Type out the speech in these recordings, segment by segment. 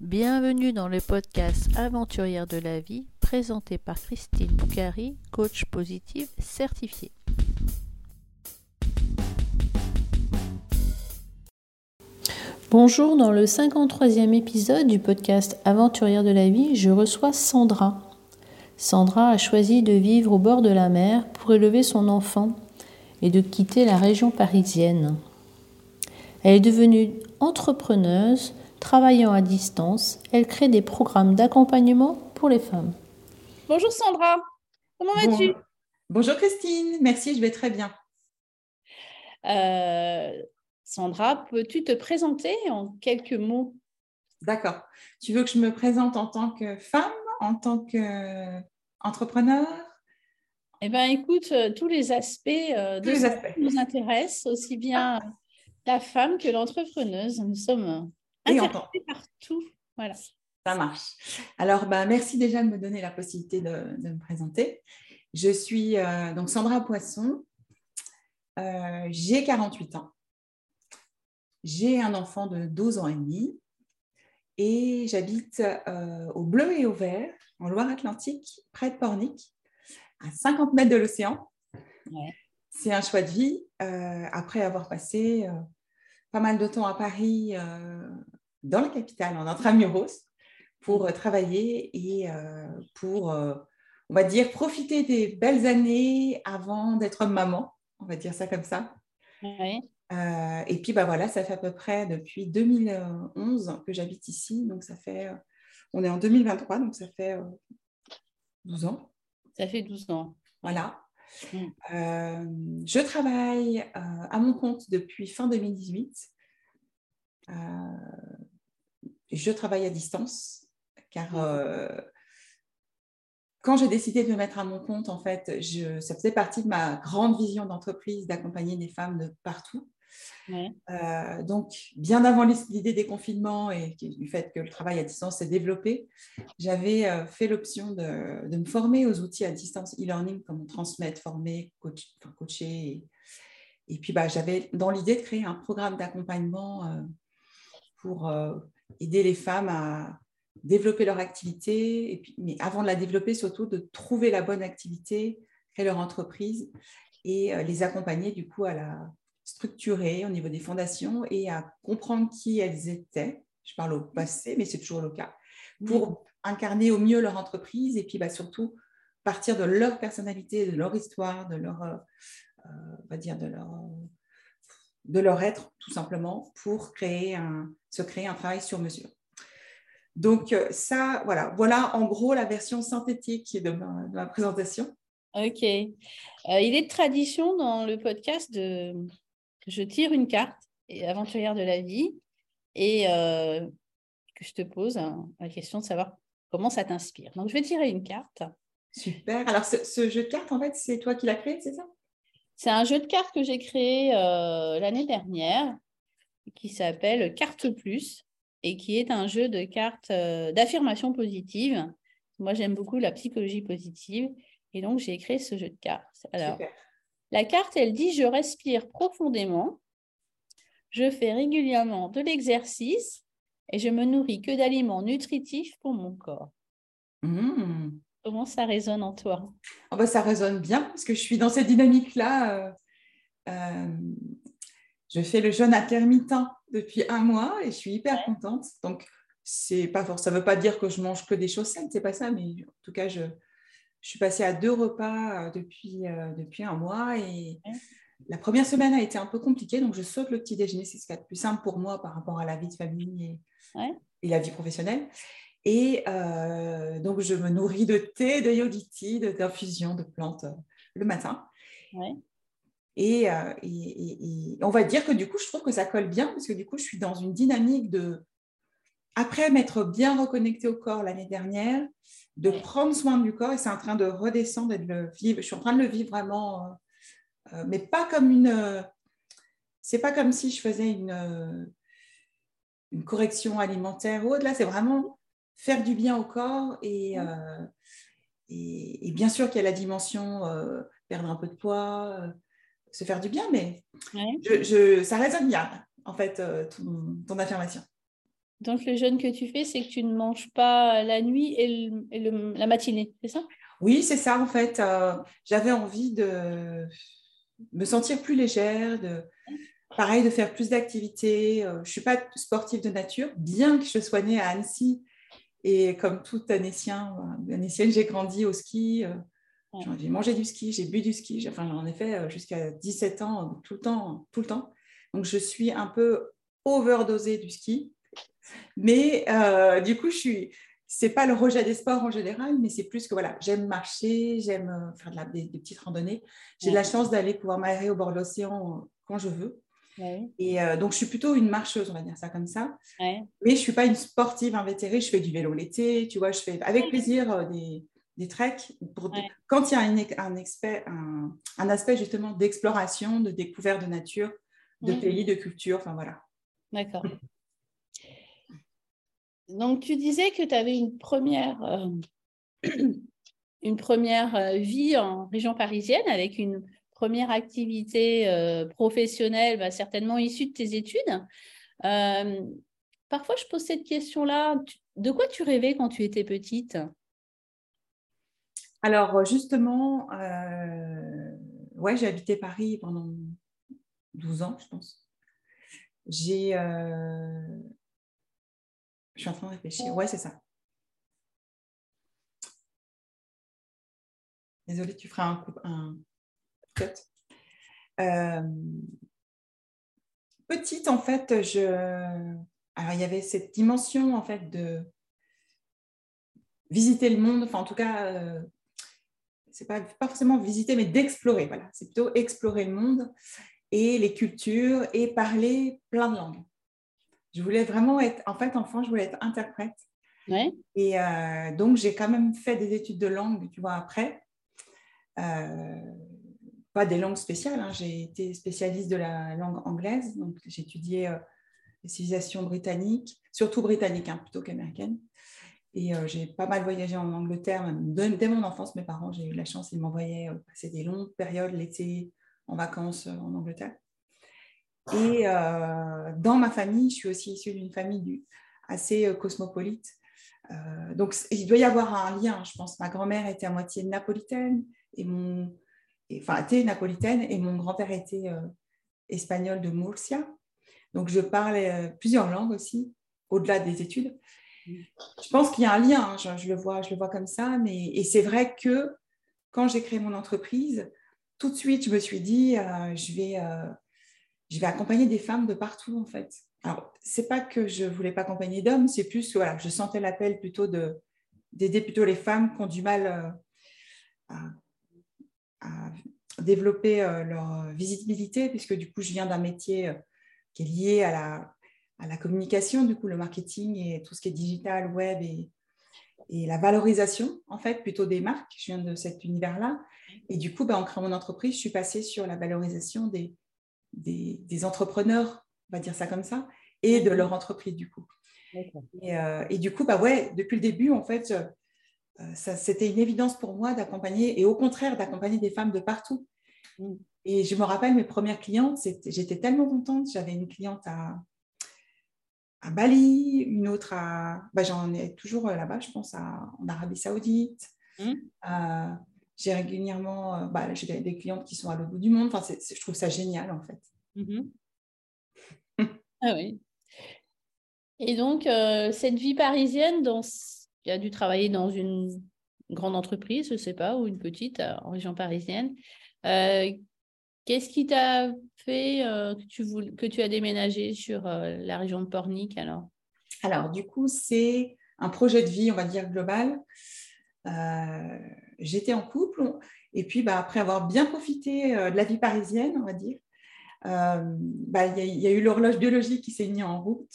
Bienvenue dans le podcast Aventurière de la vie, présenté par Christine Boucari, coach positive certifiée. Bonjour, dans le 53e épisode du podcast Aventurière de la vie, je reçois Sandra. Sandra a choisi de vivre au bord de la mer pour élever son enfant et de quitter la région parisienne. Elle est devenue entrepreneuse Travaillant à distance, elle crée des programmes d'accompagnement pour les femmes. Bonjour Sandra, comment vas-tu? Bonjour Christine, merci, je vais très bien. Euh, Sandra, peux-tu te présenter en quelques mots? D'accord. Tu veux que je me présente en tant que femme, en tant qu'entrepreneur Eh bien, écoute, euh, tous les aspects, euh, de tous aspects. nous intéressent, aussi bien la femme que l'entrepreneuse. Nous sommes et partout. Voilà. Ça marche. Alors, bah, merci déjà de me donner la possibilité de, me présenter. Je suis euh, donc Sandra Poisson. Euh, j'ai 48 ans. J'ai un enfant de 12 ans et demi. Et j'habite euh, au Bleu et au Vert, en Loire-Atlantique, près de Pornic, à 50 mètres de l'océan. C'est un choix de vie. après avoir passé pas mal de temps à Paris, euh, dans la capitale, en intramuros, pour euh, travailler et euh, pour, on va dire, profiter des belles années avant d'être maman, on va dire ça comme ça. et puis, bah voilà, ça fait à peu près depuis 2011 que j'habite ici. Donc, ça fait, on est en 2023, donc ça fait 12 ans. Ça fait 12 ans. Voilà. Mm. Euh, je travaille euh, à mon compte depuis fin 2018. Euh, je travaille à distance car mm. quand j'ai décidé de me mettre à mon compte, en fait, je, ça faisait partie de ma grande vision d'entreprise d'accompagner des femmes de partout. Euh, donc, bien avant l'idée des confinements et du fait que le travail à distance s'est développé, j'avais euh, fait l'option de, me former aux outils à distance e-learning, comme transmettre, former, coacher. Et, puis, bah, j'avais dans l'idée de créer un programme d'accompagnement euh, pour aider les femmes à développer leur activité, mais avant de la développer, surtout de trouver la bonne activité, créer leur entreprise et les accompagner du coup à la, structurées au niveau des fondations et à comprendre qui elles étaient. Je parle au passé, mais c'est toujours le cas, pour incarner au mieux leur entreprise et puis bah, surtout partir de leur personnalité, de leur histoire, de leur, euh, on va dire, de leur, de leur être, tout simplement, pour créer un, se créer un travail sur mesure. Donc, euh, ça, voilà, voilà en gros la version synthétique de ma, de ma présentation. Ok. Euh, il est de tradition dans le podcast de, je tire une carte, aventurière de la vie, et euh, que je te pose la question de savoir comment ça t'inspire. Donc, je vais tirer une carte. Super. Alors, ce, jeu de cartes, en fait, c'est toi qui l'as créé, c'est ça? C'est un jeu de cartes que j'ai créé euh, l'année dernière, qui s'appelle Carte Plus, et qui est un jeu de cartes euh, d'affirmation positive. Moi, j'aime beaucoup la psychologie positive, et donc j'ai créé ce jeu de cartes. Alors, Super. La carte, elle dit je respire profondément, je fais régulièrement de l'exercice et je me nourris que d'aliments nutritifs pour mon corps. Mmh. Comment ça résonne en toi? Oh bah, Ça résonne bien parce que je suis dans cette dynamique-là. Euh, euh, je fais le jeûne intermittent depuis un mois et je suis hyper contente. Donc, c'est pas ça ne veut pas dire que je mange que des choses saines, c'est pas ça, mais en tout cas, je, je suis passée à deux repas euh, depuis, euh, depuis un mois et la première semaine a été un peu compliquée, donc je saute le petit déjeuner, c'est ce qui est le plus simple pour moi par rapport à la vie de famille et, la vie professionnelle. Et euh, donc, je me nourris de thé, de yogiti, d'infusion, de plantes le matin. Et, et, on va dire que du coup, je trouve que ça colle bien parce que du coup, je suis dans une dynamique de, après m'être bien reconnectée au corps l'année dernière, de prendre soin du corps et c'est en train de redescendre et de le vivre. Je suis en train de le vivre vraiment, euh, euh, mais pas comme une. Euh, c'est pas comme si je faisais une, une correction alimentaire ou autre. Là, c'est vraiment faire du bien au corps et, et, bien sûr qu'il y a la dimension perdre un peu de poids, se faire du bien, mais je, ça résonne bien en fait ton affirmation. Donc, le jeûne que tu fais, c'est que tu ne manges pas la nuit et, la matinée, c'est ça? Oui, c'est ça, en fait. J'avais envie de me sentir plus légère, de, pareil, de faire plus d'activités. Je ne suis pas sportive de nature, bien que je sois née à Annecy. Et comme tout Annécien, Annécienne, j'ai grandi au ski. J'ai mangé du ski, j'ai bu du ski. Enfin, j'en ai fait jusqu'à 17 ans, tout le temps, tout le temps. Donc, je suis un peu overdosée du ski. Mais euh, du coup, je suis. C'est pas le rejet des sports en général, mais c'est plus que voilà, j'aime marcher, j'aime euh, faire de la, des, petites randonnées. J'ai la chance d'aller pouvoir m'aérer au bord de l'océan euh, quand je veux. Et donc, je suis plutôt une marcheuse, on va dire ça comme ça. Mais je ne suis pas une sportive invétérée. Je fais du vélo l'été, tu vois, je fais avec plaisir des, des treks. Pour Quand il y a un, un, un aspect justement d'exploration, de découverte de nature, de pays, de culture, enfin voilà. D'accord. Donc, tu disais que tu avais une première, euh, une première euh, vie en région parisienne avec une première activité euh, professionnelle, bah, certainement issue de tes études. parfois, je pose cette question-là. De quoi tu rêvais quand tu étais petite? Alors, justement, ouais, j'ai habité Paris pendant 12 ans, je pense. J'ai je suis en train de réfléchir. Ouais, c'est ça. Désolée, tu feras un, coup, un cut. Euh, petite, en fait, je. Alors, il y avait cette dimension, en fait, de visiter le monde. Enfin, en tout cas, euh, c'est pas, pas forcément visiter, mais d'explorer. Voilà, c'est plutôt explorer le monde et les cultures et parler plein de langues. Je voulais vraiment être, en fait, enfant, je voulais être interprète. Et euh, donc, j'ai quand même fait des études de langue, tu vois, après. Euh, pas des langues spéciales, hein. j'ai été spécialiste de la langue anglaise, donc j'ai étudié euh, les civilisations britanniques, surtout britanniques hein, plutôt qu'américaines. Et j'ai pas mal voyagé en Angleterre, même dès mon enfance, mes parents, j'ai eu la chance, ils m'envoyaient passer des longues périodes l'été en vacances en Angleterre. Et euh, dans ma famille, je suis aussi issue d'une famille assez euh, cosmopolite. Euh, donc, il doit y avoir un lien, je pense. Ma grand-mère était à moitié napolitaine, et mon, enfin, était napolitaine, et mon grand-père était espagnol de Murcia. Donc, je parle plusieurs langues aussi, au-delà des études. Je pense qu'il y a un lien, hein, je, le vois, je le vois comme ça, mais et c'est vrai que quand j'ai créé mon entreprise, tout de suite, je me suis dit, je vais je vais accompagner des femmes de partout en fait. Alors, c'est pas que je voulais pas accompagner d'hommes, c'est plus voilà, je sentais l'appel plutôt de d'aider plutôt les femmes qui ont du mal euh, à, développer euh, leur visibilité, puisque du coup, je viens d'un métier euh, qui est lié à la, à la communication, du coup, le marketing et tout ce qui est digital, web et, et la valorisation, en fait, plutôt des marques. Je viens de cet univers-là. Et du coup, ben, en créant mon entreprise, je suis passée sur la valorisation des, des, entrepreneurs, on va dire ça comme ça, et de leur entreprise du coup. Euh, et, du coup, bah ouais, depuis le début, en fait, euh, c'était une évidence pour moi d'accompagner, et au contraire, d'accompagner des femmes de partout. Mm. Et je me rappelle mes premières clientes, j'étais tellement contente. J'avais une cliente à, à Bali, une autre à. Bah, J'en ai toujours euh, là-bas, je pense, à, en Arabie Saoudite. Mm. J'ai régulièrement euh, bah, j'ai des clientes qui sont à l'autre bout du monde. Enfin, je trouve ça génial, en fait. Mm-hmm. ah oui. Et donc, euh, cette vie parisienne, dans... tu as dû travailler dans une grande entreprise, je ne sais pas, ou une petite euh, en région parisienne. Qu'est-ce qui t'a fait que, tu que tu as déménagé sur la région de Pornic alors? Alors, du coup, c'est un projet de vie, on va dire, global j'étais en couple. Et puis, bah, après avoir bien profité euh, de la vie parisienne, on va dire, euh, bah, il y, a eu l'horloge biologique qui s'est mise en route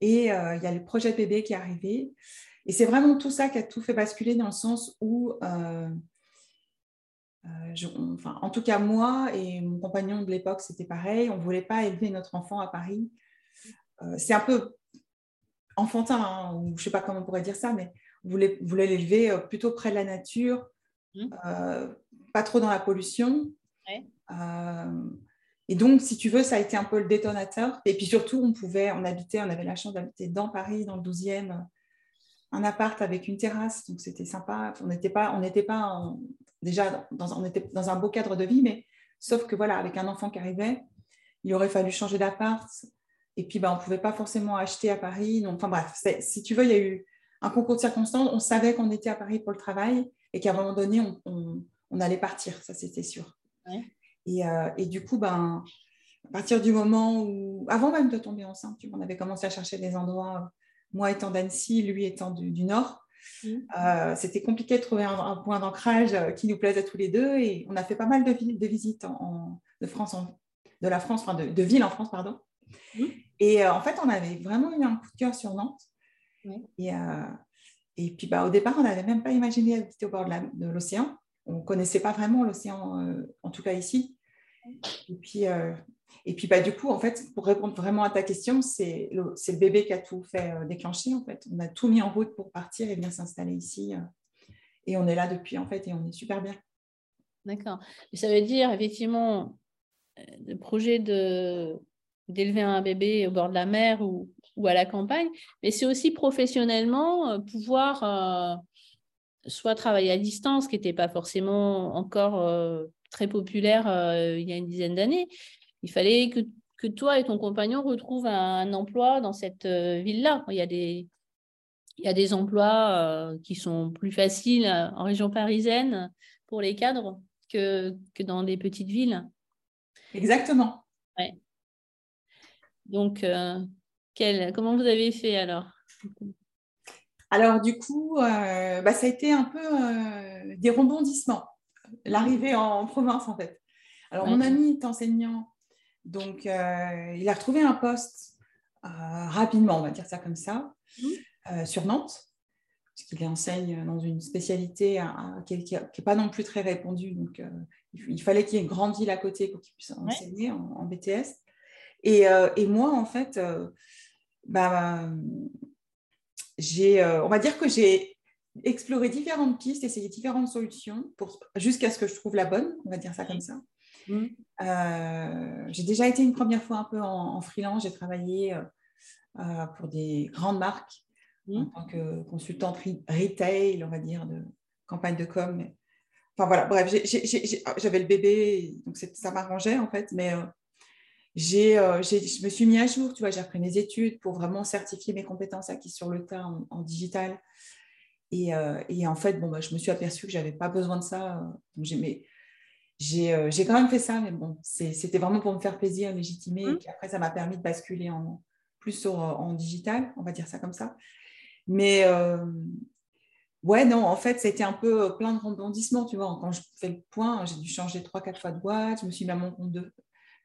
et euh, il y a le projet bébé qui est arrivé. Et c'est vraiment tout ça qui a tout fait basculer dans le sens où, enfin, en tout cas moi et mon compagnon de l'époque, c'était pareil, on ne voulait pas élever notre enfant à Paris. c'est un peu enfantin, hein, ou je ne sais pas comment on pourrait dire ça, mais voulait, voulait l'élever plutôt près de la nature, Mmh. Euh, pas trop dans la pollution. Euh, et donc, si tu veux, ça a été un peu le détonateur. Et puis surtout, on pouvait, on habitait, on avait la chance d'habiter dans Paris, dans le 12e, un appart avec une terrasse, donc c'était sympa. On n'était pas, on n'était pas déjà dans, on était dans un beau cadre de vie, mais sauf que voilà, avec un enfant qui arrivait, il aurait fallu changer d'appart. Et puis, ben, on ne pouvait pas forcément acheter à Paris. Donc, enfin bref, si tu veux, il y a eu un concours de circonstances. On savait qu'on était à Paris pour le travail et qu'à un moment donné, on, allait partir, ça c'était sûr. Euh, et, du coup, ben, à partir du moment où, avant même de tomber enceinte, on avait commencé à chercher des endroits, moi étant d'Annecy, lui étant du, Nord. Mmh. Euh, c'était compliqué de trouver un, point d'ancrage euh, qui nous plaisait à tous les deux et on a fait pas mal de, de visites en, de France, de la France, enfin de, villes en France, pardon. Mmh. Et en fait, on avait vraiment eu un coup de cœur sur Nantes. Et, et, puis, bah, au départ, on n'avait même pas imaginé habiter au bord de l'océan on ne connaissait pas vraiment l'océan, euh, en tout cas ici. Et puis, euh, et puis bah, du coup, en fait, pour répondre vraiment à ta question, c'est le, le, bébé qui a tout fait euh, déclencher. En fait. On a tout mis en route pour partir et bien s'installer ici. et on est là depuis, en fait, et on est super bien. D'accord. Ça veut dire, effectivement, le projet de d'élever un bébé au bord de la mer ou, ou à la campagne, mais c'est aussi professionnellement pouvoir soit travailler à distance, qui n'était pas forcément encore euh, très populaire euh, il y a une dizaine d'années. Il fallait que, que, toi et ton compagnon retrouvent un, emploi dans cette euh, ville-là. Il y a des, il y a des emplois qui sont plus faciles en région parisienne pour les cadres que, que dans des petites villes. Exactement. Ouais. Donc, quel, comment vous avez fait alors? Alors, du coup, euh, bah, ça a été un peu euh, des rebondissements, l'arrivée en, province, en fait. Alors, mon ami est enseignant, donc euh, il a retrouvé un poste rapidement, on va dire ça comme ça, mmh. sur Nantes, puisqu'il enseigne dans une spécialité qui n'est pas non plus très répandue. Donc, il fallait qu'il y ait une grande ville à côté pour qu'il puisse enseigner en, BTS. Et, et, moi, en fait, bah, j'ai, euh, on va dire que j'ai exploré différentes pistes, essayé différentes solutions jusqu'à ce que je trouve la bonne, on va dire ça comme ça. Mmh. Euh, j'ai déjà été une première fois un peu en, freelance, j'ai travaillé euh, pour des grandes marques mmh. en tant que consultante retail, on va dire, de campagne de com. Enfin voilà, bref, j'avais le bébé, donc ça m'arrangeait en fait, mais euh, je me suis mis à jour, tu vois, j'ai repris mes études pour vraiment certifier mes compétences acquises sur le tas en, digital. Et, euh, et, en fait, bon, bah, je me suis aperçue que je n'avais pas besoin de ça. Donc j'ai, j'ai, quand même fait ça, mais bon, c'était vraiment pour me faire plaisir, légitimer. Et mmh. puis après, ça m'a permis de basculer en, plus en digital, on va dire ça comme ça. Mais euh, ouais, non, en fait, c'était un peu plein de rebondissements, tu vois. Quand je fais le point, j'ai dû changer trois, quatre fois de boîte. Je me suis mis à mon compte de,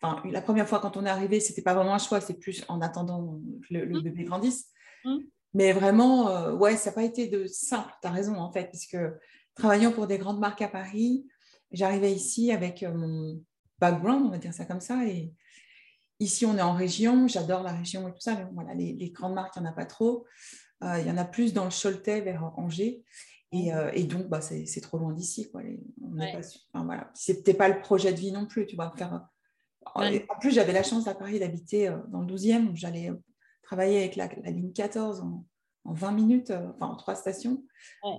la première fois quand on est arrivé, c'était pas vraiment un choix, c'est plus en attendant que le, mmh. bébé grandisse. Mmh. Mais vraiment, euh, ouais, ça n'a pas été de simple, tu as raison en fait, puisque travaillant pour des grandes marques à Paris, j'arrivais ici avec euh, mon background, on va dire ça comme ça, et ici on est en région, j'adore la région et tout ça, mais voilà, les, grandes marques, il n'y en a pas trop. Euh, il y en a plus dans le Choletais vers Angers. Et, mmh. donc, bah, c'est trop loin d'ici. Enfin, voilà. C'était pas le projet de vie non plus. Tu vois, faire en plus, j'avais la chance à Paris d'habiter euh, dans le 12e, où j'allais euh, travailler avec la, ligne 14 en, 20 minutes, euh, enfin en trois stations.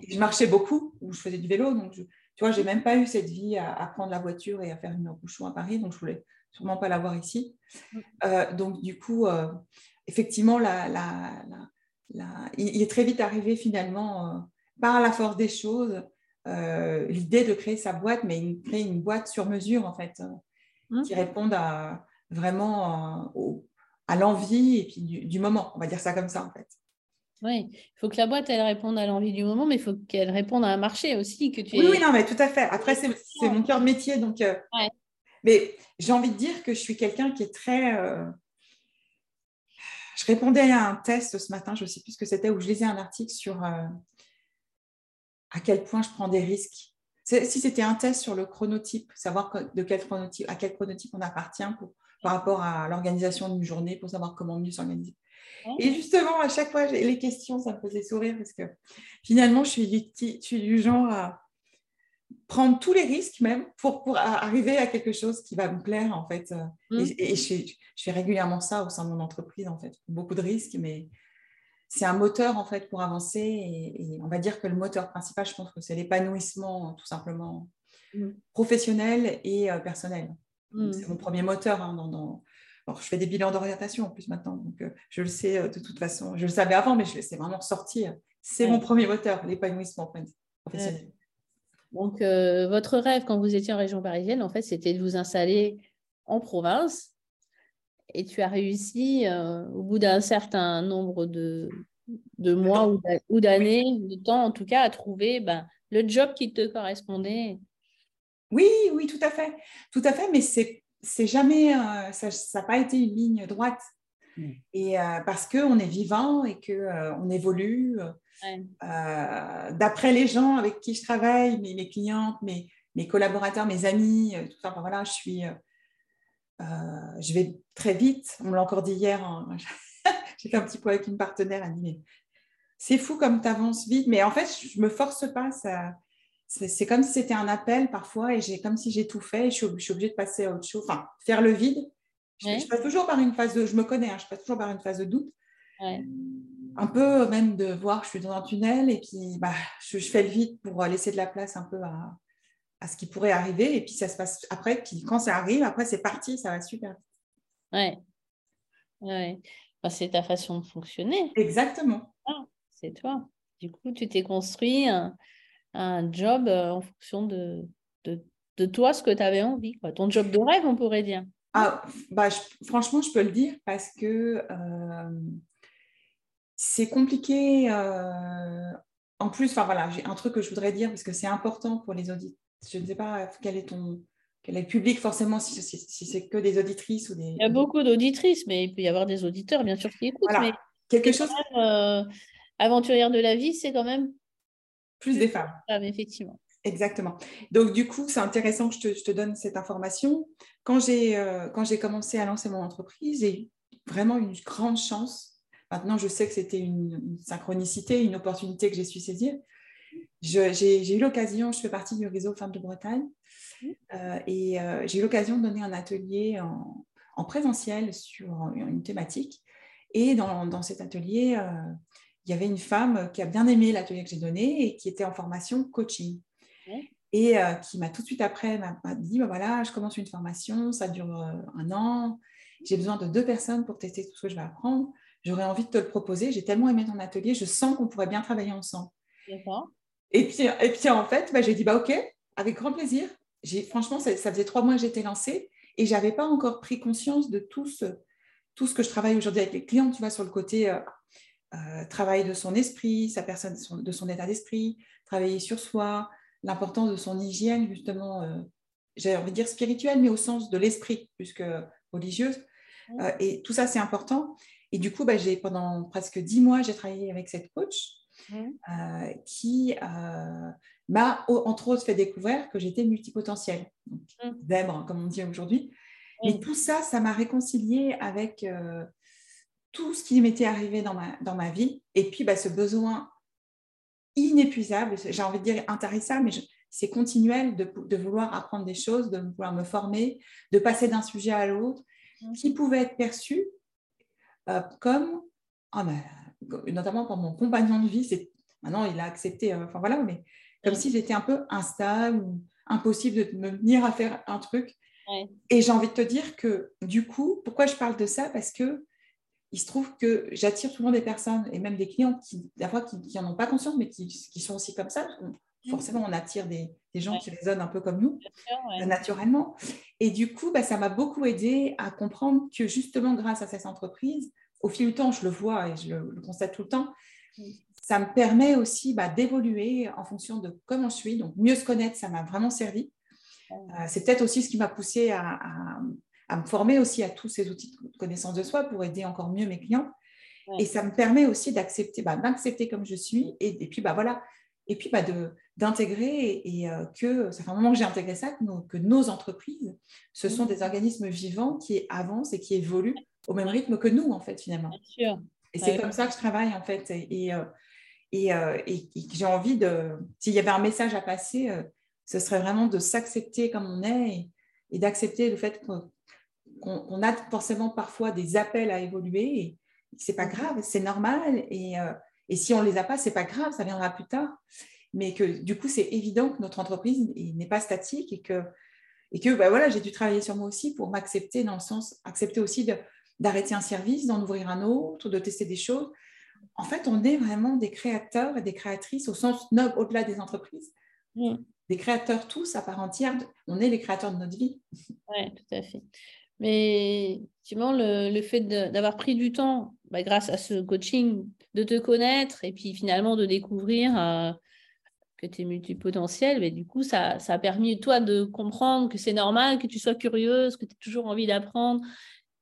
je marchais beaucoup, où je faisais du vélo. Donc, tu vois, j'ai même pas eu cette vie à, prendre la voiture et à faire une heure bouchon à Paris, donc je voulais sûrement pas l'avoir ici. donc, du coup, effectivement, la, il est très vite arrivé finalement, par la force des choses, l'idée de créer sa boîte, mais créer une boîte sur mesure, en fait. Mmh. qui répondent à, vraiment euh, à l'envie et puis du, moment. On va dire ça comme ça, en fait. Oui, il faut que la boîte, elle réponde à l'envie du moment, mais il faut qu'elle réponde à un marché aussi. Que tu oui, oui, non, mais tout à fait. Après, c'est mon cœur de métier. Donc, euh, Mais j'ai envie de dire que je suis quelqu'un qui est très... Euh, je répondais à un test ce matin, je ne sais plus ce que c'était, où je lisais un article sur à quel point je prends des risques si c'était un test sur le chronotype, savoir de quel chronotype, à quel chronotype on appartient par rapport à l'organisation d'une journée, pour savoir comment mieux s'organiser. Et justement, à chaque fois, les questions, ça me faisait sourire parce que finalement, je suis du, genre à, prendre tous les risques même pour, pour arriver à quelque chose qui va me plaire en fait. Mm. Et, je, je, fais régulièrement ça au sein de mon entreprise en fait. Beaucoup de risques, mais c'est un moteur en fait pour avancer. Et, on va dire que le moteur principal, je pense que c'est l'épanouissement tout simplement mm. professionnel et euh, personnel. Mm. C'est mon premier moteur. Hein, dans, je fais des bilans d'orientation en plus maintenant, donc euh, je le sais euh, de toute façon. Je le savais avant, mais je laissais vraiment sortir. C'est mon premier moteur, l'épanouissement professionnel. Donc, votre rêve quand vous étiez en région parisienne, en fait, c'était de vous installer en province et tu as réussi euh, au bout d'un certain nombre de, de mois ou d'années, de temps en tout cas, à trouver ben, le job qui te correspondait. Oui, oui, tout à fait. Tout à fait, mais c'est, c'est jamais, euh, ça n'a pas été une ligne droite. Mm. Et euh, parce qu'on est vivant et qu'on on évolue. d'après les gens avec qui je travaille, mes, mes clientes, mes, mes collaborateurs, mes amis, tout ça, voilà, je suis euh, je vais très vite. On me l'a encore dit hier. Hein. J'ai fait un petit point avec une partenaire. Elle dit C'est fou comme tu avances vite. Mais en fait, je ne me force pas. Ça, c'est comme si c'était un appel parfois et j'ai comme si j'ai tout fait et je suis, obligée de passer à autre chose, enfin faire le vide. Je, passe toujours par une phase de, je me connais, hein, je passe toujours par une phase de doute. Un peu même de voir que je suis dans un tunnel et puis bah, je, je, fais le vide pour laisser de la place un peu à, à ce qui pourrait arriver. Et puis ça se passe après, puis quand ça arrive, après c'est parti, ça va super vite. Ouais. ouais. c'est ta façon de fonctionner. Exactement. Ah, c'est toi. Du coup, tu t'es construit un, un job euh, en fonction de, de, de toi, ce que tu avais envie. Quoi. Ton job de rêve, on pourrait dire. Ah, bah, franchement, je peux le dire parce que euh, c'est compliqué. Euh, en plus, enfin voilà, j'ai un truc que je voudrais dire parce que c'est important pour les auditeurs je ne sais pas quel est ton quel est le public forcément si, si, c'est que des auditrices ou des. Il y a beaucoup d'auditrices, mais il peut y avoir des auditeurs bien sûr qui écoutent. Mais quelque chose. Euh, aventurière de la vie, c'est quand même plus, des femmes. effectivement. Exactement. Donc du coup, c'est intéressant que je te, je te, donne cette information. Quand j'ai euh, quand j'ai commencé à lancer mon entreprise, j'ai eu vraiment une grande chance. Maintenant, je sais que c'était une, une, synchronicité, une opportunité que j'ai su saisir j'ai eu l'occasion, je fais partie du réseau Femmes de Bretagne, euh, et euh, j'ai eu l'occasion de donner un atelier en, présentiel sur une thématique. Et dans, cet atelier, euh, il y avait une femme qui a bien aimé l'atelier que j'ai donné et qui était en formation coaching. Et qui m'a tout de suite après m'a dit bah voilà, je commence une formation, ça dure un an, j'ai besoin de deux personnes pour tester tout ce que je vais apprendre. J'aurais envie de te le proposer. J'ai tellement aimé ton atelier, je sens qu'on pourrait bien travailler ensemble. Et puis, et puis en fait, bah, j'ai dit bah, OK, avec grand plaisir. Franchement, ça, faisait trois mois que j'étais lancée et je n'avais pas encore pris conscience de tout ce, tout ce que je travaille aujourd'hui avec les clients, tu vois, sur le côté euh, euh, travail de son esprit, sa personne, de son état d'esprit, travailler sur soi, l'importance de son hygiène, justement, euh, j'ai envie de dire spirituelle, mais au sens de l'esprit, plus que religieuse. et tout ça, c'est important. Et du coup, bah, pendant presque dix mois, j'ai travaillé avec cette coach euh, qui euh, m'a, entre autres, fait découvrir que j'étais multipotentielle, donc, comme on dit aujourd'hui. Et tout ça, ça m'a réconcilié avec euh, tout ce qui m'était arrivé dans ma, dans ma vie. Et puis, bah, ce besoin inépuisable, j'ai envie de dire intarissable, mais c'est continuel de, de, vouloir apprendre des choses, de vouloir me former, de passer d'un sujet à l'autre, qui pouvait être perçu comme oh, notamment pour mon compagnon de vie, c'est maintenant il a accepté, euh, enfin voilà, mais comme si j'étais un peu instable ou impossible de me venir à faire un truc. Et j'ai envie de te dire que du coup, pourquoi je parle de ça? Parce que il se trouve que j'attire souvent des personnes et même des clients qui, fois, qui n'en ont pas conscience, mais qui, qui, sont aussi comme ça. Forcément, on attire des, des gens qui résonnent un peu comme nous, naturellement. Et du coup, bah, ça m'a beaucoup aidé à comprendre que justement, grâce à cette entreprise, au fil du temps, je le vois et je le, constate tout le temps, ça me permet aussi bah, d'évoluer en fonction de comment je suis. Donc, mieux se connaître, ça m'a vraiment servi. Euh, c'est peut-être aussi ce qui m'a poussé à, me former aussi à tous ces outils de connaissance de soi pour aider encore mieux mes clients. Et ça me permet aussi d'accepter, bah, d'accepter comme je suis. Et, puis, bah, voilà. Et puis, bah, d'intégrer et, euh, que, ça fait un moment que j'ai intégré ça, que nos, que nos entreprises, ce sont des organismes vivants qui avancent et qui évoluent au même rythme que nous, en fait, finalement. Bien sûr. Et c'est comme ça que je travaille, en fait. Et, et, euh, euh, et, j'ai envie de. S'il y avait un message à passer, euh, ce serait vraiment de s'accepter comme on est et, d'accepter le fait qu'on a forcément parfois des appels à évoluer. Et c'est pas grave, c'est normal. Et, et si on les a pas, c'est pas grave, ça viendra plus tard. Mais que du coup, c'est évident que notre entreprise n'est pas statique et que, et que bah, voilà, j'ai dû travailler sur moi aussi pour m'accepter dans le sens, accepter aussi d'arrêter un service, d'en ouvrir un autre, de tester des choses. En fait, on est vraiment des créateurs et des créatrices au sens noble au-delà des entreprises. Des créateurs tous à part entière. On est les créateurs de notre vie. Oui, tout à fait. Mais effectivement, le, le fait d'avoir pris du temps, bah, grâce à ce coaching, de te connaître et puis finalement de découvrir euh, que tu es multipotentiel, mais du coup, ça, ça a permis, toi, de comprendre que c'est normal, que tu sois curieuse, que tu as toujours envie d'apprendre.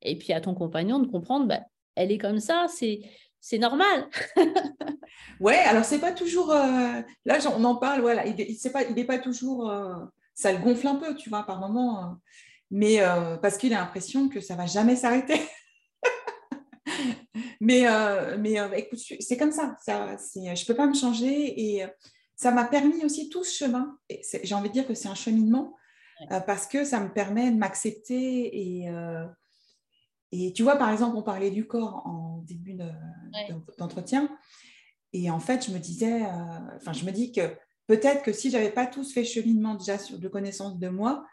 Et puis à ton compagnon de comprendre, bah, elle est comme ça, c'est c'est normal. ouais, alors c'est pas toujours. Euh, là, on en parle, voilà, il n'est pas, il pas toujours. Euh, ça le gonfle un peu, tu vois, par moment. Euh, mais parce qu'il a l'impression que ça va jamais s'arrêter. mais mais écoute, c'est comme ça. ça je peux pas me changer et ça m'a permis aussi tout ce chemin. J'ai envie de dire que c'est un cheminement parce que ça me permet de m'accepter et et tu vois, par exemple, on parlait du corps en début d'entretien. et en fait, je me disais, euh, enfin, je me dis que peut-être que si j'avais pas tous fait cheminement déjà sur de connaissance de moi,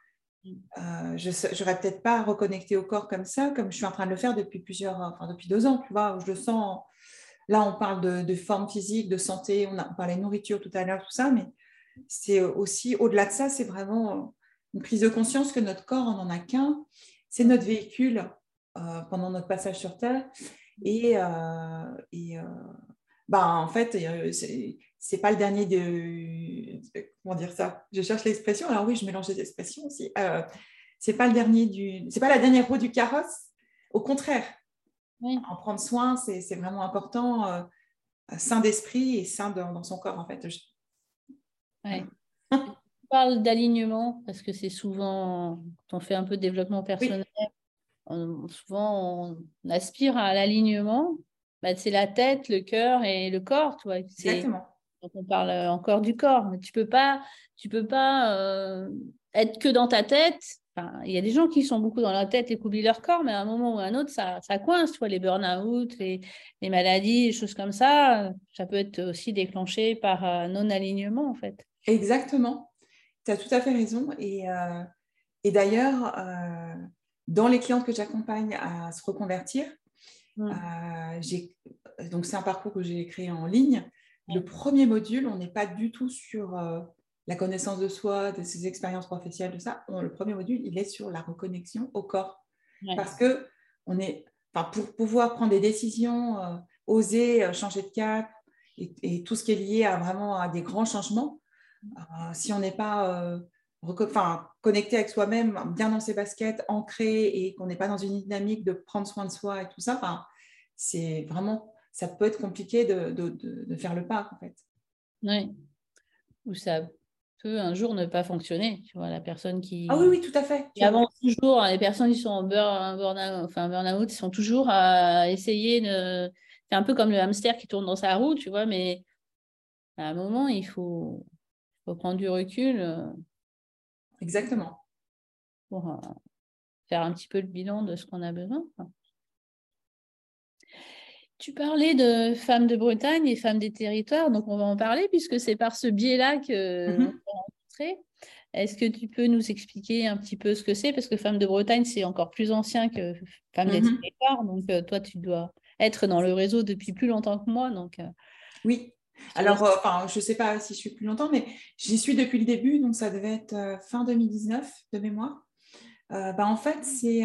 mm. euh, je n'aurais peut-être pas reconnecté au corps comme ça, comme je suis en train de le faire depuis plusieurs, enfin depuis deux ans, tu vois, où je le sens. Là, on parle de, de forme physique, de santé, on, a, on parlait de nourriture tout à l'heure, tout ça, mais c'est aussi, au-delà de ça, c'est vraiment une prise de conscience que notre corps, on n'en a qu'un. C'est notre véhicule pendant notre passage sur Terre. Et, euh, et euh, bah, en fait, c'est pas le dernier de. Comment dire ça? Je cherche l'expression. Alors oui, je mélange les expressions aussi. c'est pas le dernier du. C'est pas la dernière roue du carrosse. Au contraire, en prendre soin, c'est vraiment important. sain d'esprit et sain dans, son corps, en fait. Ouais. tu parles d'alignement parce que c'est souvent, quand on fait un peu de développement personnel, souvent on aspire à l'alignement, bah, c'est la tête, le cœur et le corps. Tu vois. Exactement. Donc on parle encore du corps, mais tu peux pas, tu peux pas euh, être que dans ta tête. il y a des gens qui sont beaucoup dans la tête et qui oublient leur corps, mais à un moment ou à un autre, ça, ça coince. Tu vois, les burn-out, les, les, maladies, les choses comme ça, ça peut être aussi déclenché par un non-alignement, en fait. Exactement. Tu as tout à fait raison. Et, euh, et d'ailleurs, euh, dans les clientes que j'accompagne à se reconvertir, mm. euh, donc c'est un parcours que j'ai créé en ligne. Le premier module, on n'est pas du tout sur euh, la connaissance de soi, de ses expériences professionnelles, de ça. le premier module, il est sur la reconnexion au corps. Parce que on est, pour pouvoir prendre des décisions, euh, oser changer de cap et, tout ce qui est lié à vraiment à des grands changements, mm. si on n'est pas enfin, connecté avec soi-même, bien dans ses baskets, ancré et qu'on n'est pas dans une dynamique de prendre soin de soi et tout ça, enfin, c'est vraiment, ça peut être compliqué de, de, de, faire le pas en fait. Oui, ou ça peut un jour ne pas fonctionner, tu vois, la personne qui... Ah oui, oui, tout à fait. Qui avance toujours, les personnes qui sont en burn, burn enfin, burn-out, ils sont toujours à essayer de... C'est un peu comme le hamster qui tourne dans sa roue, tu vois, mais à un moment, il faut, faut prendre du recul. Exactement. Pour euh, faire un petit peu le bilan de ce qu'on a besoin. Tu parlais de femmes de Bretagne et femmes des territoires, donc on va en parler puisque c'est par ce biais-là que mm rencontré. Est-ce que tu peux nous expliquer un petit peu ce que c'est? Parce que Femmes de Bretagne, c'est encore plus ancien que Femmes des mm-hmm. territoires. Donc, euh, toi, tu dois être dans le réseau depuis plus longtemps que moi. Donc, euh, oui, alors, euh, enfin, je ne sais pas si je suis plus longtemps, mais j'y suis depuis le début, donc ça devait être euh, fin 2019 de mémoire. Euh, bah, en fait, c'est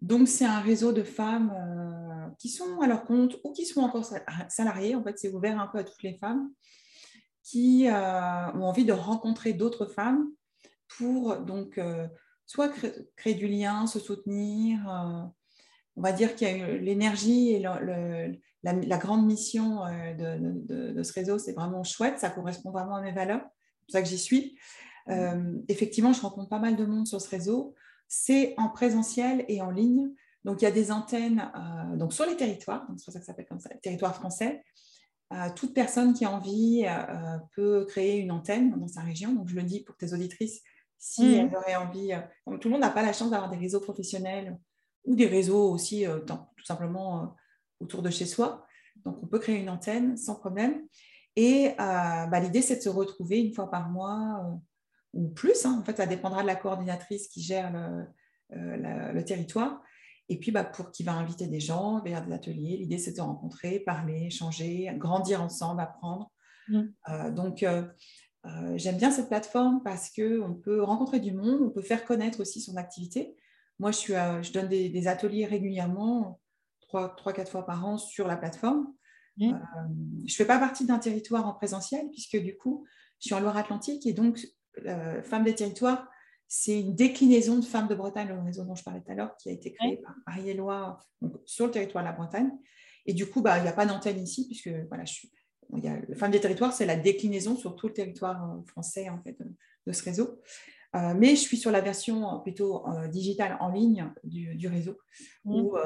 donc c'est un réseau de femmes qui sont à leur compte ou qui sont encore salariées. En fait, c'est ouvert un peu à toutes les femmes qui ont envie de rencontrer d'autres femmes pour donc soit créer, du lien, se soutenir. on va dire qu'il y a l'énergie et le la, grande mission euh, de, ce réseau, c'est vraiment chouette, ça correspond vraiment à mes valeurs, c'est pour ça que j'y suis. Mmh. Euh, effectivement, je rencontre pas mal de monde sur ce réseau. C'est en présentiel et en ligne. Donc, il y a des antennes euh, donc sur les territoires, c'est pour ça que ça s'appelle comme ça, territoire français. toute personne qui a envie peut créer une antenne dans sa région. Donc, je le dis pour tes auditrices, si mmh. elles auraient envie. tout le monde n'a pas la chance d'avoir des réseaux professionnels ou des réseaux aussi, tout simplement autour de chez soi. Donc, on peut créer une antenne sans problème. Et bah, l'idée, c'est de se retrouver une fois par mois ou plus. Hein. En fait, ça dépendra de la coordinatrice qui gère le territoire et puis, bah, pour qui va inviter des gens vers des ateliers, l'idée, c'est de rencontrer, parler, échanger, grandir ensemble, apprendre. Mmh. Euh, donc, euh, euh, j'aime bien cette plateforme parce qu'on peut rencontrer du monde, on peut faire connaître aussi son activité. Moi, je, suis, je donne des, ateliers régulièrement, trois, quatre fois par an sur la plateforme. Mmh. je ne fais pas partie d'un territoire en présentiel puisque du coup, je suis en Loire-Atlantique et donc, Femmes des territoires, c'est une déclinaison de Femmes de Bretagne, le réseau dont je parlais tout à l'heure, qui a été créé par Marie Éloi sur le territoire de la Bretagne. Et du coup, bah, il n'y a pas d'antenne ici, puisque voilà, je suis, il y a, Femmes des territoires, c'est la déclinaison sur tout le territoire euh, français en fait, de, ce réseau. Euh, mais je suis sur la version plutôt euh, digitale en ligne du, réseau, mmh. où,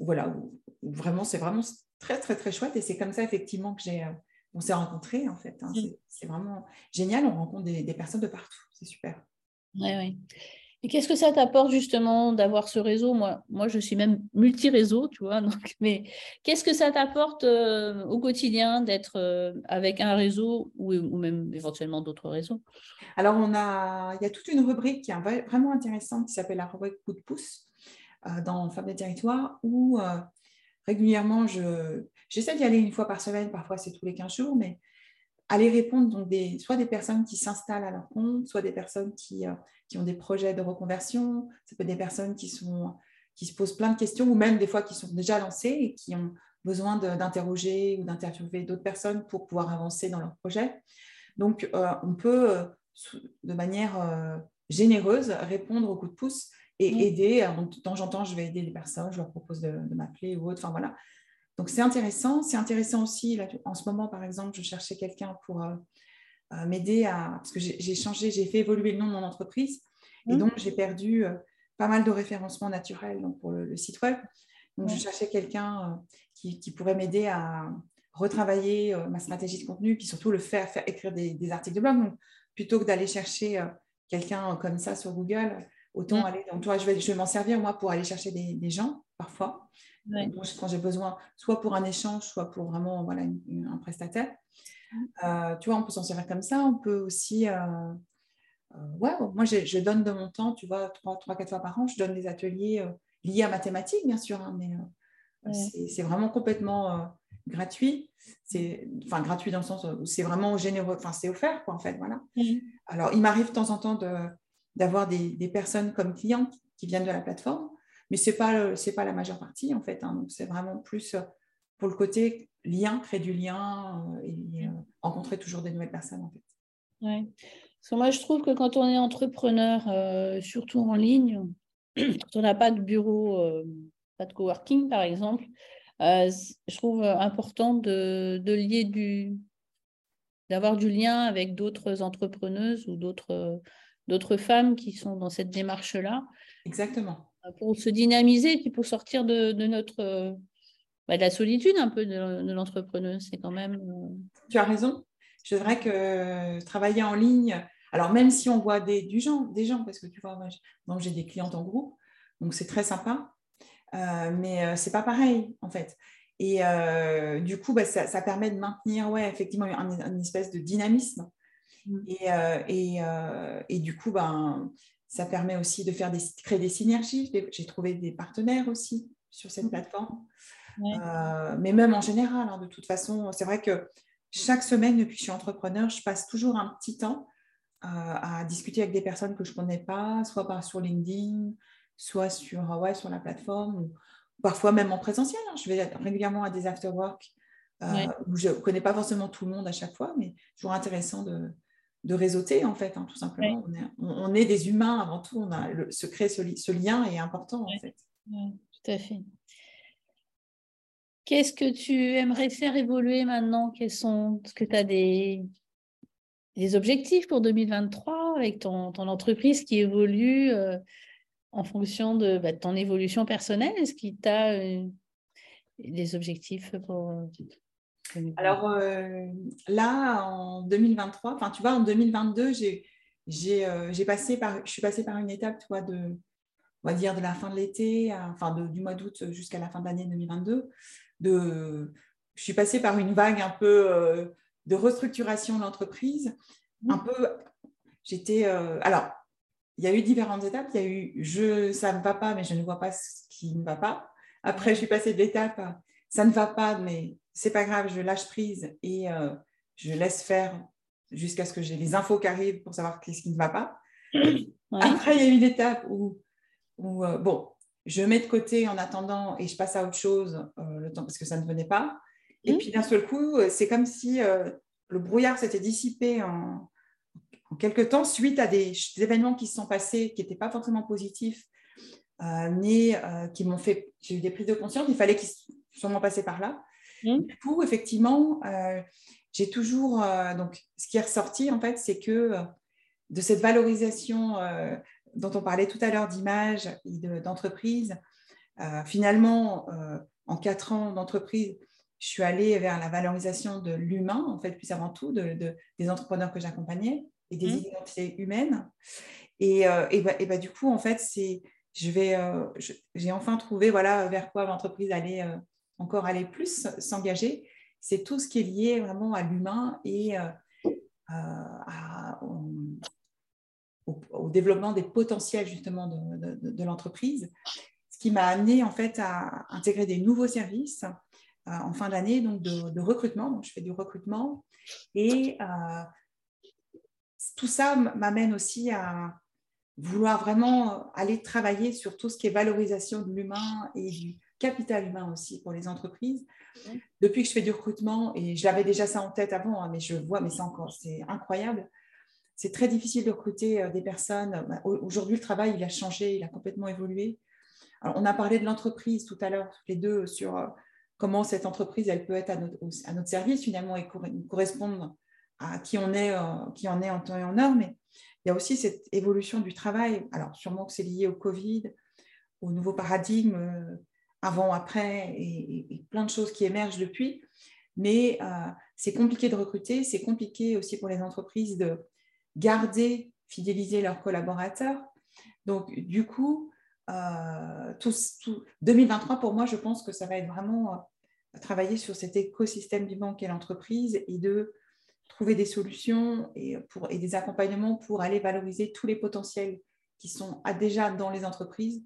voilà, vraiment, c'est vraiment très, très, très chouette. Et c'est comme ça, effectivement, que j'ai, on s'est rencontrés, en fait. Hein. Mmh. C'est, vraiment génial. On rencontre des personnes de partout. C'est super. Oui, oui. Et qu'est-ce que ça t'apporte justement d'avoir ce réseau? Moi, moi, je suis même multi-réseau, tu vois. Donc, mais qu'est-ce que ça t'apporte euh, au quotidien d'être euh, avec un réseau ou, ou même éventuellement d'autres réseaux? Alors, on a, il y a toute une rubrique qui est vraiment intéressante qui s'appelle la rubrique coup de pouce euh, dans Femmes des territoires où régulièrement, je, j'essaie d'y aller une fois par semaine, parfois c'est tous les 15 jours, mais aller répondre donc des, soit des personnes qui s'installent à leur compte, soit des personnes qui, euh, qui, ont des projets de reconversion, ça peut être des personnes qui, sont, qui se posent plein de questions ou même des fois qui sont déjà lancées et qui ont besoin d'interroger ou d'interviewer d'autres personnes pour pouvoir avancer dans leur projet. Donc, euh, on peut, euh, de manière généreuse, répondre au coup de pouce et mmh. aider. Donc, de temps en temps, je vais aider les personnes, je leur propose de, de m'appeler ou autre. Enfin, voilà. Donc, c'est intéressant. C'est intéressant aussi, en ce moment, par exemple, je cherchais quelqu'un pour euh, euh, m'aider à... Parce que j'ai changé, j'ai fait évoluer le nom de mon entreprise. Et mmh. donc, j'ai perdu euh, pas mal de référencement naturel donc, pour le, site web. Donc, je cherchais quelqu'un qui, pourrait m'aider à retravailler ma stratégie de contenu, puis surtout le faire, faire écrire des, articles de blog. Donc, plutôt que d'aller chercher quelqu'un comme ça sur Google, autant mmh. aller... Donc, toi, je vais, je vais m'en servir, moi, pour aller chercher des gens, parfois quand j'ai besoin, soit pour un échange, soit pour vraiment voilà, un prestataire. Euh, tu vois, on peut s'en servir comme ça. On peut aussi. Euh, euh, ouais, moi, je donne de mon temps, tu vois, trois, trois, quatre fois par an, je donne des ateliers liés à mathématiques, bien sûr, hein, mais c'est vraiment complètement gratuit. C'est enfin gratuit dans le sens où c'est vraiment généreux, enfin c'est offert, quoi, en fait, voilà. Alors, il m'arrive de temps en temps d'avoir des, personnes comme clients qui viennent de la plateforme mais ce n'est pas, pas la majeure partie, en fait. Hein. c'est vraiment plus euh, pour le côté lien, créer du lien euh, et euh, rencontrer toujours des nouvelles personnes, en fait. Moi, je trouve que quand on est entrepreneur, surtout en ligne, quand on n'a pas de bureau, pas de coworking, par exemple, je trouve important de, de lier du d'avoir du lien avec d'autres entrepreneuses ou d'autres d'autres femmes qui sont dans cette démarche-là. Exactement pour se dynamiser, puis pour sortir de, notre bah, de la solitude un peu de, l'entrepreneuse. C'est quand même. Euh, tu as raison. C'est vrai que travailler en ligne, alors même si on voit des, du gens, des gens, parce que tu vois, moi, j'ai des clientes en groupe, donc c'est très sympa, euh, mais euh, c'est pas pareil en fait. Et du coup, bah, ça, permet de maintenir, ouais, effectivement, une, espèce de dynamisme. Mmh. Et, et, et, du coup, ben, ça permet aussi de faire des, créer des synergies. J'ai trouvé des partenaires aussi sur cette mmh. plateforme. Euh, mais même en général, hein, de toute façon, c'est vrai que chaque semaine, depuis que je suis entrepreneur, je passe toujours un petit temps euh, à discuter avec des personnes que je ne connais pas, soit sur LinkedIn, soit sur, ouais, sur la plateforme, ou parfois même en présentiel. Hein. Je vais régulièrement à des after-work euh, où je ne connais pas forcément tout le monde à chaque fois, mais toujours intéressant de, de réseauter, en fait, hein, tout simplement. On, est, des humains avant tout. On a le, se créer ce, lien est important, en fait. tout à fait. Qu'est-ce que tu aimerais faire évoluer maintenant? Quels sont, Est-ce que tu as des, des objectifs pour 2023 avec ton, entreprise qui évolue euh, en fonction bah, de, ton évolution personnelle? Est-ce qu'il t'a euh, des objectifs pour... Alors là, en 2023, enfin tu vois, en 2022, j'ai passé par, je suis passée par une étape, toi, de, on va dire de la fin de l'été, enfin du mois d'août jusqu'à la fin de l'année 2022, de, je suis passée par une vague un peu euh, de restructuration de l'entreprise. Un mmh. peu, j'étais. Euh, alors, il y a eu différentes étapes. Il y a eu je, ça ne va pas, mais je ne vois pas ce qui ne va pas. Après, je suis passée de l'étape ça ne va pas, mais c'est pas grave, je lâche prise et euh, je laisse faire jusqu'à ce que j'ai les infos qui arrivent pour savoir qu'est-ce qui ne va pas. Après, il y a eu l'étape où, où bon, je mets de côté en attendant et je passe à autre chose le temps parce que ça ne venait pas. Et mmh. puis d'un seul coup, euh, c'est comme si euh, le brouillard s'était dissipé en, en quelques temps suite à des, événements qui se sont passés qui n'étaient pas forcément positifs, euh, mais qui m'ont fait. J'ai eu des prises de conscience, il fallait qu'ils sûrement passer par là. Mmh. Du coup, effectivement, j'ai toujours. donc, ce qui est ressorti, en fait, c'est que de cette valorisation dont on parlait tout à l'heure d'image et d'entreprise, finalement, en quatre ans d'entreprise, je suis allée vers la valorisation de l'humain, en fait, plus avant tout, de, des entrepreneurs que j'accompagnais et des mmh. identités humaines. Et, euh, et, bah, et bah, du coup, en fait, c'est, je vais, euh, j'ai enfin trouvé voilà, vers quoi l'entreprise allait euh, encore aller plus s'engager. C'est tout ce qui est lié vraiment à l'humain et au, développement des potentiels justement de, l'entreprise, ce qui m'a amené en fait à intégrer des nouveaux services euh, en fin d'année donc de, recrutement. Donc, je fais du recrutement. Et euh, tout ça m'amène aussi à vouloir vraiment aller travailler sur tout ce qui est valorisation de l'humain et du capital humain aussi pour les entreprises. Depuis que je fais du recrutement, et je l'avais déjà ça en tête avant, hein, mais je vois, mais c'est encore, c'est incroyable. C'est très difficile de recruter euh, des personnes. Bah, aujourd'hui, le travail, il a changé, il a complètement évolué. on a parlé de l'entreprise tout à l'heure, les deux, sur comment cette entreprise elle peut être à notre, service finalement et correspondre à qui on est, euh, qui en est en temps et en heure. Mais il y a aussi cette évolution du travail. Alors sûrement que c'est lié au Covid, au nouveau paradigme euh, avant, après et, plein de choses qui émergent depuis. Mais euh, c'est compliqué de recruter, c'est compliqué aussi pour les entreprises de garder, fidéliser leurs collaborateurs. Donc du coup, 2023 pour moi, je pense que ça va être vraiment travailler sur cet écosystème vivant qu'est l'entreprise et de trouver des solutions et, des accompagnements pour aller valoriser tous les potentiels qui sont déjà dans les entreprises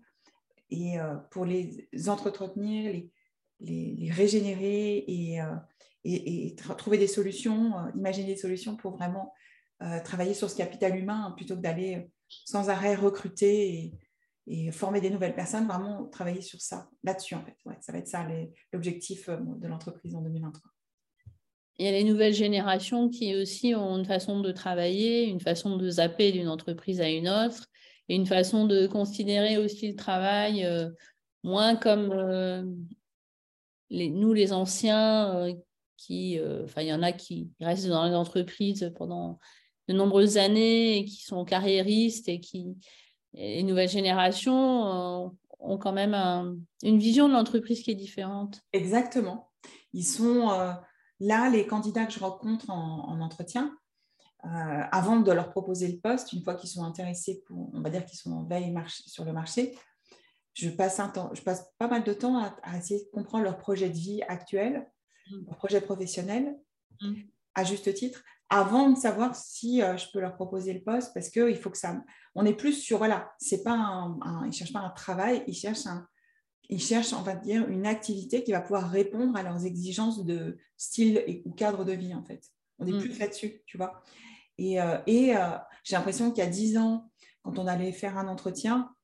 et euh, pour les entretenir, les, régénérer et, euh, trouver des solutions, euh, imaginer des solutions pour vraiment travailler sur ce capital humain plutôt que d'aller sans arrêt recruter et, former des nouvelles personnes, vraiment travailler sur ça, là-dessus en fait. ça va être ça l'objectif de l'entreprise en 2023. Il y a les nouvelles générations qui aussi ont une façon de travailler, une façon de zapper d'une entreprise à une autre, et une façon de considérer aussi le travail euh, moins comme euh, nous les anciens, qui, enfin il y en a qui restent dans les entreprises pendant de nombreuses années et qui sont carriéristes et qui, les nouvelles générations euh, ont quand même une vision de l'entreprise qui est différente. Exactement. Ils sont euh, là, les candidats que je rencontre en, entretien, euh, avant de leur proposer le poste, une fois qu'ils sont intéressés, pour, on va dire qu'ils sont en veille sur le marché, je passe, un temps, je passe pas mal de temps à, essayer de comprendre leur projet de vie actuel, mmh. leur projet professionnel, mmh. à juste titre, avant de savoir si euh, je peux leur proposer le poste parce qu'il faut que ça. On est plus sur, voilà, c'est pas un, ils ne cherchent pas un travail, ils cherchent, un, ils cherchent, on va dire, une activité qui va pouvoir répondre à leurs exigences de style et, ou cadre de vie, en fait. On est mm. plus là-dessus, tu vois. Et, euh, et euh, j'ai l'impression qu'il y a dix ans, quand on allait faire un entretien,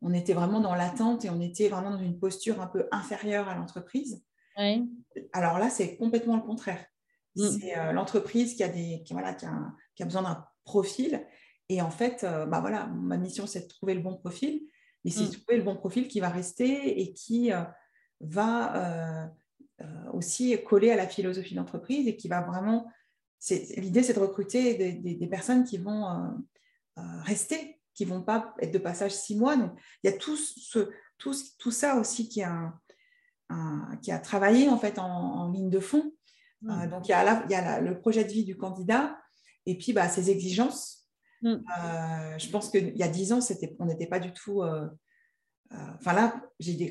on était vraiment dans l'attente et on était vraiment dans une posture un peu inférieure à l'entreprise. Alors là, c'est complètement le contraire. C'est euh, l'entreprise qui a, des, qui, voilà, qui a, qui a besoin d'un profil. Et en fait, euh, bah voilà, ma mission, c'est de trouver le bon profil. Mais c'est de mm. trouver le bon profil qui va rester et qui euh, va aussi coller à la philosophie d'entreprise et qui va vraiment. L'idée, c'est de recruter des, des, personnes qui vont rester, qui ne vont pas être de passage six mois. Donc, il y a tout, ce, tout, tout ça aussi qui a, qui a travaillé en fait en, en ligne de fond Mm. donc, il y a, il y a le projet de vie du candidat et puis bah, ses exigences. je pense qu'il y a dix ans, on n'était pas du tout euh, enfin là,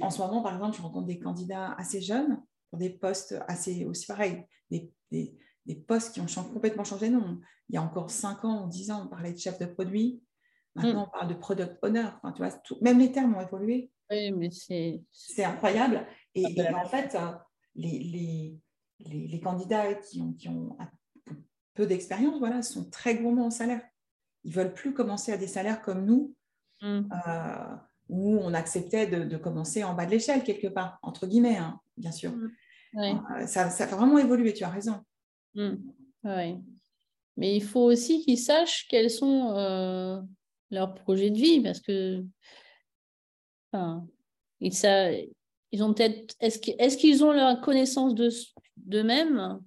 en ce moment, par exemple, je rencontre des candidats assez jeunes pour des postes assez aussi pareil, des, des, postes qui ont complètement changé. Non, il y a encore 5 ans ou 10 ans, on parlait de chef de produit. Maintenant, mm. on parle de product owner. Enfin, tu vois, même les termes ont évolué. Oui, mais c'est... C'est incroyable. Et, en fait, euh, les, les, les, candidats qui ont, qui ont peu d'expérience voilà, sont très gourmands en salaire. Ils ne veulent plus commencer à des salaires comme nous. Mm. Euh, où on acceptait de, commencer en bas de l'échelle quelque part, entre guillemets, hein, bien sûr. Mm. Euh, ça, ça, a vraiment évolué, tu as raison. Mm. Oui. Mais il faut aussi qu'ils sachent quels sont euh, leurs projets de vie, parce que ils, ils ont peut-être. Est-ce qu'ils ont la connaissance d'eux-mêmes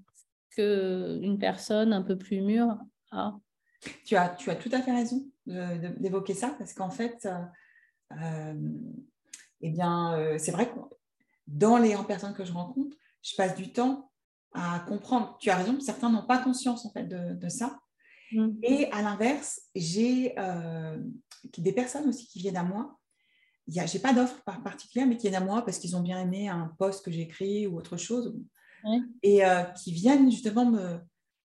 qu'une personne un peu plus mûre a? Tu as, tu as tout à fait raison d'évoquer ça, parce qu'en fait, euh, euh, eh c'est vrai que dans les personnes que je rencontre, je passe du temps à comprendre. Tu as raison, certains n'ont pas conscience en fait de, ça. Mm. Et à l'inverse, j'ai euh, des personnes aussi qui viennent à moi. Je n'ai pas d'offre particulière, mais qui viennent à moi parce qu'ils ont bien aimé un post que j'écris ou autre chose. Et qui viennent justement me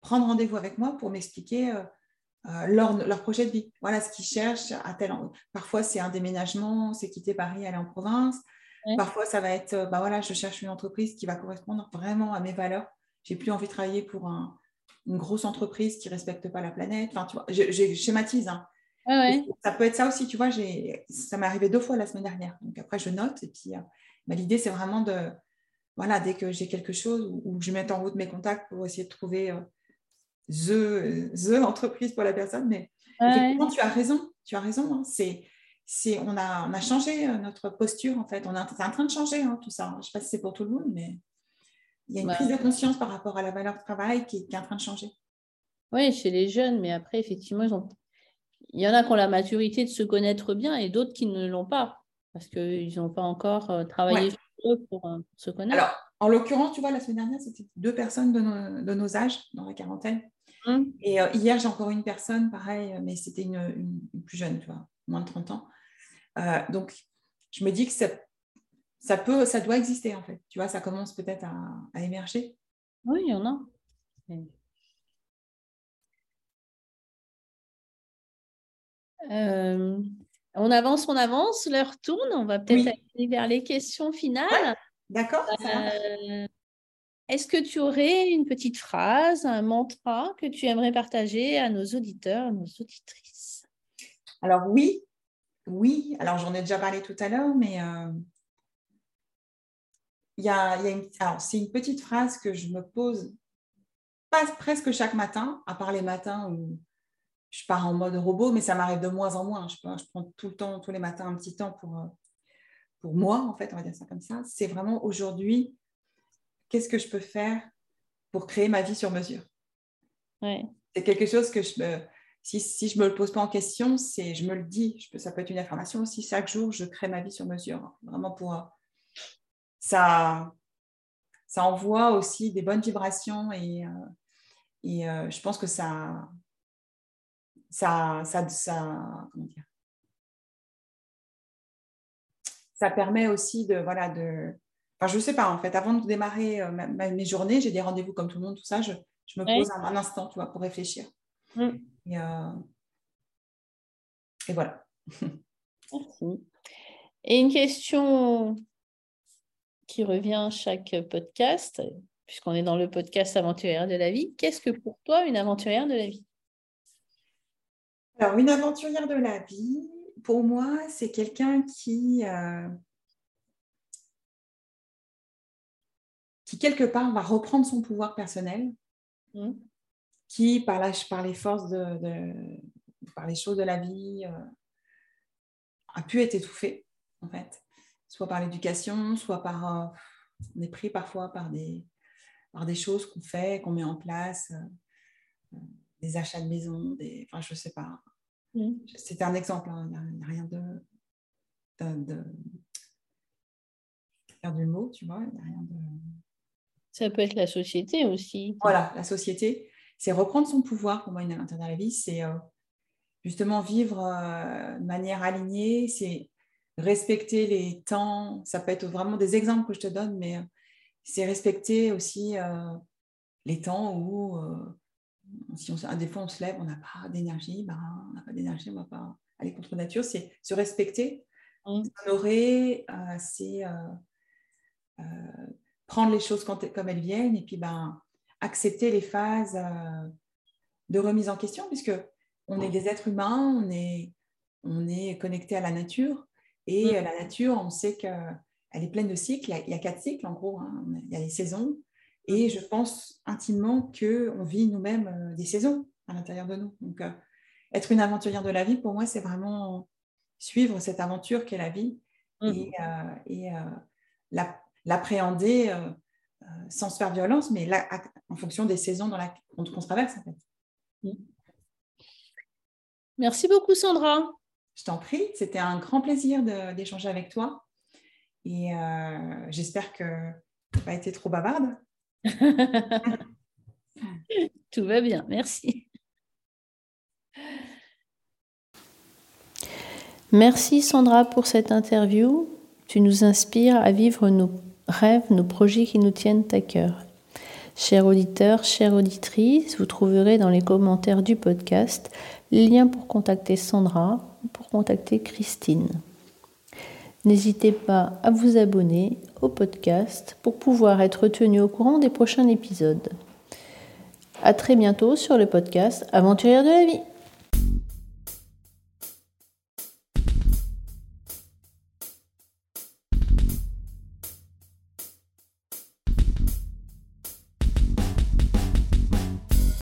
prendre rendez-vous avec moi pour m'expliquer euh, leur, projet de vie. Voilà ce qu'ils cherchent à tel Parfois, c'est un déménagement, c'est quitter Paris, aller en province. Parfois, ça va être, euh, bah voilà, je cherche une entreprise qui va correspondre vraiment à mes valeurs. J'ai plus envie de travailler pour une grosse entreprise qui respecte pas la planète. Enfin, tu vois, je, schématise. Hein. Ça peut être ça aussi, tu vois. Ça m'est arrivé deux fois la semaine dernière. Donc après, je note. Et puis, euh, bah, l'idée, c'est vraiment de, voilà, dès que j'ai quelque chose où, je mette en route mes contacts pour essayer de trouver the, the entreprise pour la personne, mais effectivement, tu as raison, tu as raison. Hein. c'est, c'est, on, a, on a changé euh, notre posture, en fait. On est en train de changer hein, tout ça. Je ne sais pas si c'est pour tout le monde, mais il y a une prise de conscience par rapport à la valeur de travail qui, est en train de changer. Oui, chez les jeunes, mais après, effectivement, ils ont... il y en a qui ont la maturité de se connaître bien et d'autres qui ne l'ont pas parce qu'ils n'ont pas encore euh, travaillé sur eux pour, euh, se connaître. Alors, en l'occurrence, tu vois, la semaine dernière, c'était deux personnes de nos, de nos âges, dans la quarantaine. Hum. Et euh, hier, j'ai encore une personne, pareil, mais c'était une, plus jeune, tu vois, moins de 30 ans. Euh, donc, je me dis que ça, ça, peut, ça doit exister, en fait. Tu vois, ça commence peut-être à, émerger. Oui, il y en a. Euh, on avance, on avance, l'heure tourne. On va peut-être aller vers les questions finales. D'accord. Est-ce que tu aurais une petite phrase, un mantra que tu aimerais partager à nos auditeurs, à nos auditrices? Alors oui, oui. Alors j'en ai déjà parlé tout à l'heure, mais euh, il y a, c'est une petite phrase que je me pose pas presque chaque matin, à part les matins où je pars en mode robot, mais ça m'arrive de moins en moins. Je, je, prends tout le temps, tous les matins, un petit temps pour, euh, pour moi, en fait, on va dire ça comme ça. C'est vraiment aujourd'hui, qu'est-ce que je peux faire pour créer ma vie sur mesure? C'est quelque chose que je me, si, si je ne me le pose pas en question, c'est je me le dis. Je peux, ça peut être une affirmation aussi. Chaque jour, je crée ma vie sur mesure. Vraiment pour ça, ça envoie aussi des bonnes vibrations et, euh, et euh, je pense que ça, ça, ça, ça comment dire, ça permet aussi de voilà de Enfin, je ne sais pas, en fait, avant de démarrer euh, mes journées, j'ai des rendez-vous comme tout le monde, tout ça, je, me pose un, instant, tu vois, pour réfléchir. Mm. Euh, et, voilà. Merci. Et une question qui revient à chaque podcast, puisqu'on est dans le podcast aventurière de la vie. Qu'est-ce que pour toi une aventurière de la vie? Alors, une aventurière de la vie, pour moi, c'est quelqu'un qui, euh, qui quelque part va reprendre son pouvoir personnel, mmh. Qui par, par les forces de, par les choses de la vie euh, a pu être étouffé en fait, soit par l'éducation, soit par euh, on est pris parfois par des par des choses qu'on fait, qu'on met en place, euh, des achats de maison, des, enfin je sais pas. Mmh. C'était un exemple, hein, il n'y a, rien de, de, de, faire du mot, tu vois, il n'y a rien de Ça peut être la société aussi. Voilà, la société. C'est reprendre son pouvoir pour moi, une aventure dans la vie. C'est euh, justement vivre euh, de manière alignée. C'est respecter les temps. Ça peut être vraiment des exemples que je te donne, mais euh, c'est respecter aussi les temps où, si on, des fois on se lève, on n'a pas d'énergie, ben, on n'a pas d'énergie, on ne va pas aller contre nature. C'est se respecter, mmh. s'honorer, c'est prendre les choses comme elles viennent et puis ben, accepter les phases euh, de remise en question, puisque on est des êtres humains, on est, on est connecté à la nature, et la nature, on sait qu'elle est pleine de cycles, il y, a, quatre cycles en gros, hein. il y a les saisons, et je pense intimement qu'on vit nous-mêmes euh, des saisons à l'intérieur de nous. Donc, euh, être une aventurière de la vie, pour moi, c'est vraiment suivre cette aventure qu'est la vie et, et la, l'appréhender euh, sans se faire violence, mais en fonction des saisons dans la, qu'on traverse. En fait. Mm. Merci beaucoup, Sandra. Je t'en prie, c'était un grand plaisir d'échanger avec toi. Et euh, j'espère que tu n'as pas été trop bavarde. Tout va bien, merci. Merci Sandra pour cette interview. Tu nous inspires à vivre nos rêves, nos projets qui nous tiennent à cœur. Chers auditeurs, chères auditrices, vous trouverez dans les commentaires du podcast les liens pour contacter Sandra ou pour contacter Christine. N'hésitez pas à vous abonner au podcast pour pouvoir être tenu au courant des prochains épisodes. À très bientôt sur le podcast Aventurière de la vie.